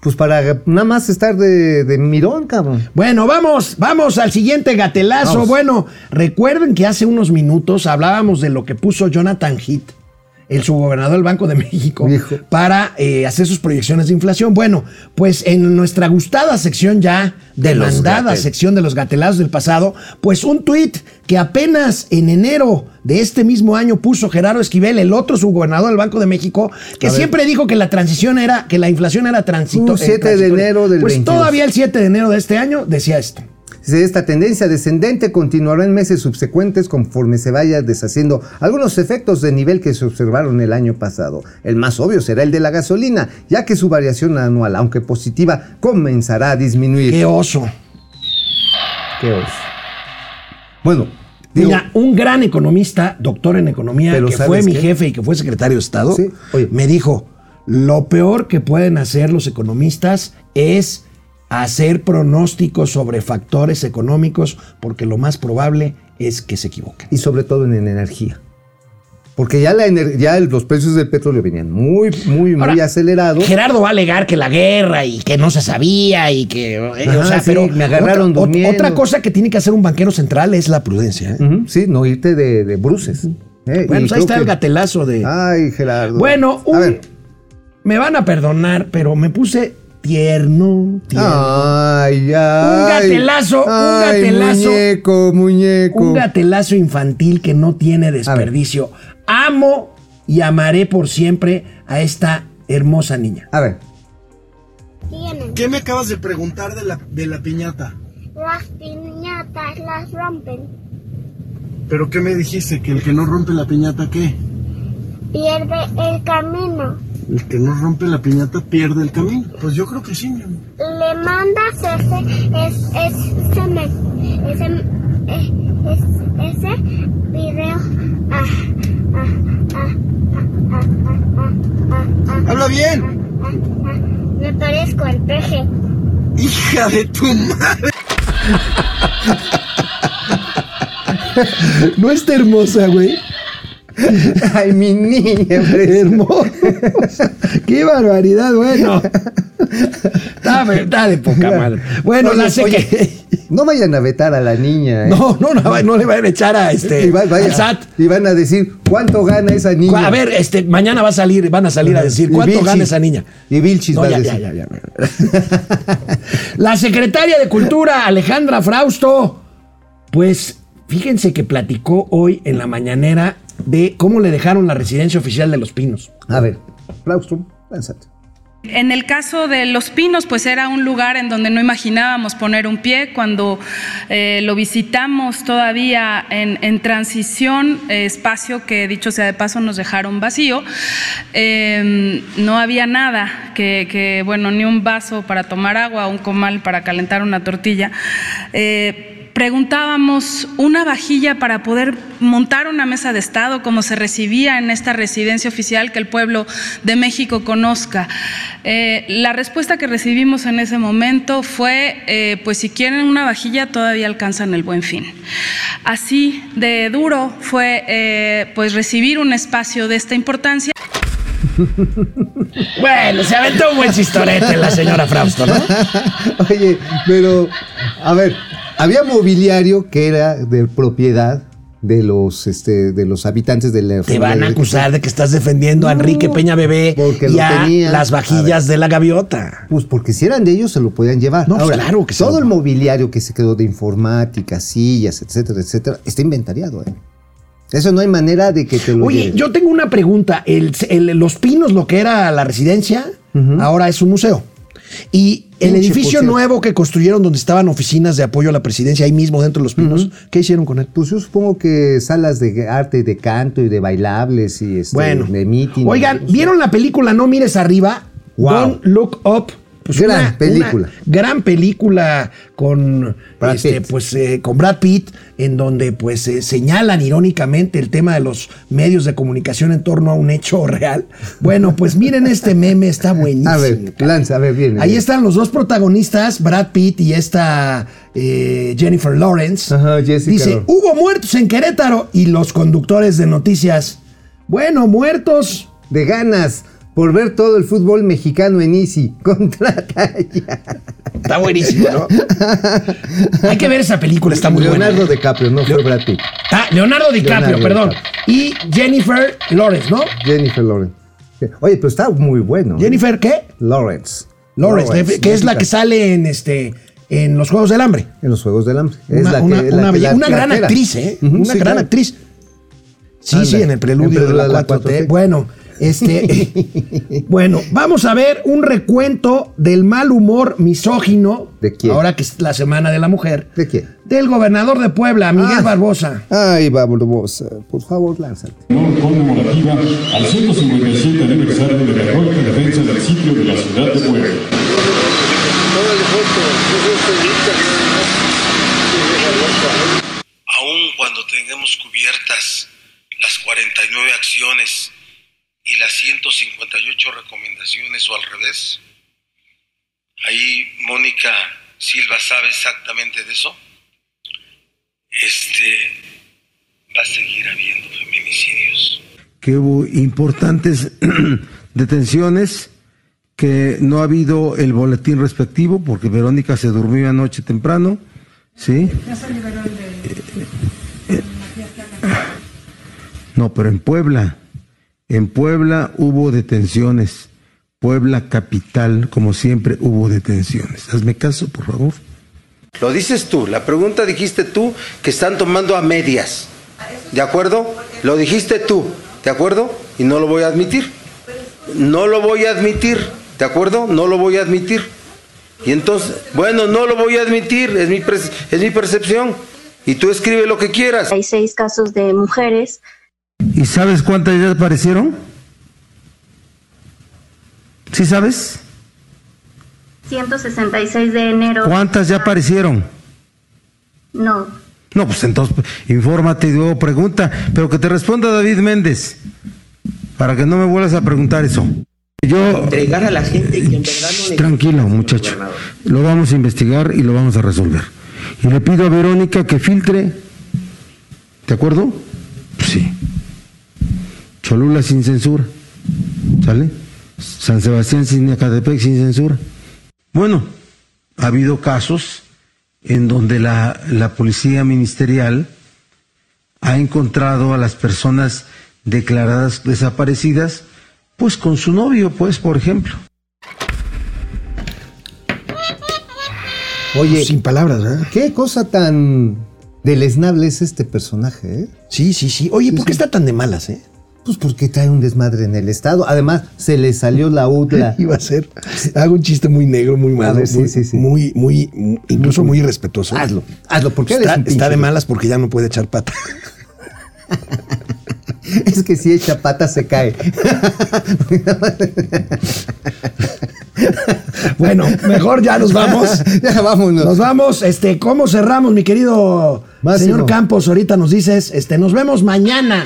pues para nada más estar de, de mirón, cabrón. Bueno, vamos, vamos al siguiente gatelazo. Vamos. Bueno, recuerden que hace unos minutos hablábamos de lo que puso Jonathan Heath, el subgobernador del Banco de México, Viejo. para eh, hacer sus proyecciones de inflación. Bueno, pues en nuestra gustada sección ya, De demandada gatel- sección de los gatelazos del pasado, pues un tuit que apenas en enero de este mismo año puso Gerardo Esquivel, el otro subgobernador del Banco de México, que siempre dijo que la transición era, que la inflación era transito, Un 7 de transitoria. enero del Pues 22. todavía el 7 de enero de este año decía esto. Dice, Esta tendencia descendente continuará en meses subsecuentes conforme se vaya deshaciendo algunos efectos de nivel que se observaron el año pasado. El más obvio será el de la gasolina, ya que su variación anual, aunque positiva, comenzará a disminuir. Qué oso. Qué oso. Bueno, digo, Mira, un gran economista, doctor en economía, que ¿sabes fue mi qué? jefe y que fue secretario de Estado, Sí, oye. me dijo, lo peor que pueden hacer los economistas es hacer pronósticos sobre factores económicos, porque lo más probable es que se equivoquen. y sobre todo en energía. Porque ya, la ya los precios del petróleo venían muy, muy, muy acelerados. Gerardo va a alegar que la guerra y que no se sabía y que... eh, o sea, sí, pero me agarraron otra, durmiendo. otra cosa que tiene que hacer un banquero central es la prudencia. ¿eh? Sí, no irte de, de bruces. Eh, Bueno, y pues ahí está el gatelazo de... Ay, Gerardo. Bueno, a un- ver. me van a perdonar, pero me puse tierno, tierno. Ay, ay. Un gatelazo, un gatelazo. Muñeco, muñeco. Un gatelazo infantil que no tiene desperdicio. Amo y amaré por siempre a esta hermosa niña. A ver. ¿Qué me acabas de preguntar de la, de la piñata? Las piñatas las rompen. ¿Pero qué me dijiste? ¿Que el que no rompe la piñata qué? Pierde el camino. El que no rompe la piñata pierde el camino. Pues yo creo que sí, mi amor. Le mandas ese, es, es, ese, me, ese, ese video Habla bien. Me parezco al peje. Hija de tu madre. no está hermosa, güey. Ay, mi niña. Hermosa. Qué barbaridad, bueno. Está, está de poca madre. Bueno, Oye, la sé oye, que. No vayan a vetar a la niña. ¿eh? No, no, no, no le vayan a echar a este. Y, va- vaya- al SAT. y van a decir, ¿cuánto gana esa niña? A ver, este, mañana va a salir, van a salir a decir cuánto Vilchis. gana esa niña. Y Vilchis No, va a decir. ya, ya, ya. La secretaria de Cultura, Alejandra Frausto, pues fíjense que platicó hoy en la mañanera de cómo le dejaron la residencia oficial de Los Pinos. A ver, Claustrum, lánzate. En el caso de Los Pinos, pues era un lugar en donde no imaginábamos poner un pie. Cuando eh, lo visitamos todavía en, en transición, eh, espacio que dicho sea de paso nos dejaron vacío, eh, no había nada, que, que, bueno, ni un vaso para tomar agua, un comal para calentar una tortilla. Preguntábamos una vajilla para poder montar una mesa de Estado como se recibía en esta residencia oficial que el pueblo de México conozca. Eh, la respuesta que recibimos en ese momento fue, eh, pues si quieren una vajilla todavía alcanzan el buen fin. Así de duro fue eh, pues recibir un espacio de esta importancia. Bueno, se aventó un buen chistorete la señora Frausto, ¿no? Oye, pero, a ver, había mobiliario que era de propiedad de los, este, de los habitantes de la Te van a acusar de que estás defendiendo a Enrique Peña Bebé porque y lo a tenía. las A vajillas de la gaviota. Pues porque si eran de ellos se lo podían llevar. No, pues claro que se Todo lo- el mobiliario que se quedó de informática, sillas, etcétera, etcétera, está inventariado, ¿eh? Eso no hay manera de que te lo Oye, yo tengo una pregunta. El- el- Los Pinos, lo que era la residencia, ahora es un museo. Y el edificio nuevo que construyeron donde estaban oficinas de apoyo a la presidencia, ahí mismo dentro de Los Pinos, ¿qué hicieron con él? Pues yo supongo que salas de arte y de canto y de bailables y este, Bueno, de meeting. oigan, ¿vieron la película No mires arriba? Wow. Don't Look Up. Pues Gran una- película. una gran película con Brad este, Pitt. pues eh, con Brad Pitt, en donde pues eh, señalan irónicamente el tema de los medios de comunicación en torno a un hecho real. Bueno, pues miren este meme, está buenísimo. A ver, lanza, a ver, viene. Ahí están los dos protagonistas, Brad Pitt y esta eh, Jennifer Lawrence. Ajá, Jessica Dice, hubo muertos en Querétaro y los conductores de noticias. Bueno, muertos. De ganas por ver todo el fútbol mexicano en Easy. Contrata ya. Está buenísimo, ¿no? Hay que ver esa película, está muy Leonardo buena. DiCaprio, no fue Brad Pitt. Ah, Leonardo DiCaprio, Leonardo perdón. DiCaprio. Y Jennifer Lawrence, ¿no? Jennifer Lawrence. Oye, pero está muy bueno. ¿eh? Jennifer, ¿qué? Lawrence. Lawrence, que es la que sale en este en los Juegos del Hambre. En los Juegos del Hambre. Es Una, la que- una- la una que- bella- la- una la gran actriz, ¿eh? Una sí, gran claro. actriz. Sí, Anda, sí, en el preludio, en de la 4T. Bueno, este. bueno, vamos a ver un recuento del mal humor misógino. ¿De quién? Ahora que es la Semana de la Mujer. ¿De quién? Del gobernador de Puebla, Miguel Ah. Barbosa. Ay, vamos, por favor, lánzate. conmemorativa al 157 aniversario de la heroica defensa del sitio de la ciudad de Puebla. aun cuando tengamos cubiertas las 49 acciones y las 158 recomendaciones o al revés. Ahí Mónica Silva sabe exactamente de eso. Este va a seguir habiendo feminicidios. que hubo importantes detenciones, que no ha habido el boletín respectivo, porque Verónica se durmió anoche temprano, ¿sí? Eh, No, pero en Puebla, en Puebla hubo detenciones, Puebla capital, como siempre, hubo detenciones. Hazme caso, por favor. Lo dices tú, la pregunta dijiste tú que están tomando a medias. ¿De acuerdo? Lo dijiste tú, ¿de acuerdo? Y no lo voy a admitir. No lo voy a admitir, ¿de acuerdo? No lo voy a admitir. Y entonces, bueno, no lo voy a admitir, es mi, pres- es mi percepción. Y tú escribe lo que quieras. Hay seis casos de mujeres ¿Y sabes cuántas ya aparecieron? ¿Sí sabes? 166 de enero. ¿Cuántas ya aparecieron? No. No, pues entonces infórmate y luego pregunta, pero que te responda David Méndez, para que no me vuelvas a preguntar eso. Yo... entregar a la gente que en verdad no Tranquilo, muchacho. Lo vamos a investigar y lo vamos a resolver. Y le pido a Verónica que filtre. ¿De acuerdo? Sí. Cholula sin censura. ¿Sale? San Sebastián sin Acatepec sin censura. Bueno, ha habido casos en donde la, la policía ministerial ha encontrado a las personas declaradas desaparecidas, pues con su novio, pues, por ejemplo. Oye, Sin palabras, ¿verdad? qué cosa tan deleznable es este personaje, ¿eh? Sí, sí, sí. Oye, ¿por qué está tan de malas, eh? Pues porque trae un desmadre en el estado. Además, se le salió la UDLA. Iba a ser. Hago un chiste muy negro, muy malo. ver, sí, muy, sí, sí. Muy, muy, incluso muy irrespetuoso. Hazlo, hazlo, porque Está, un está de malas porque ya no puede echar pata. Es que si echa pata se cae. Bueno, mejor ya nos vamos. ya vámonos. Nos vamos. Este, ¿cómo cerramos, mi querido Máximo. señor Campos? Ahorita nos dices, este, nos vemos mañana.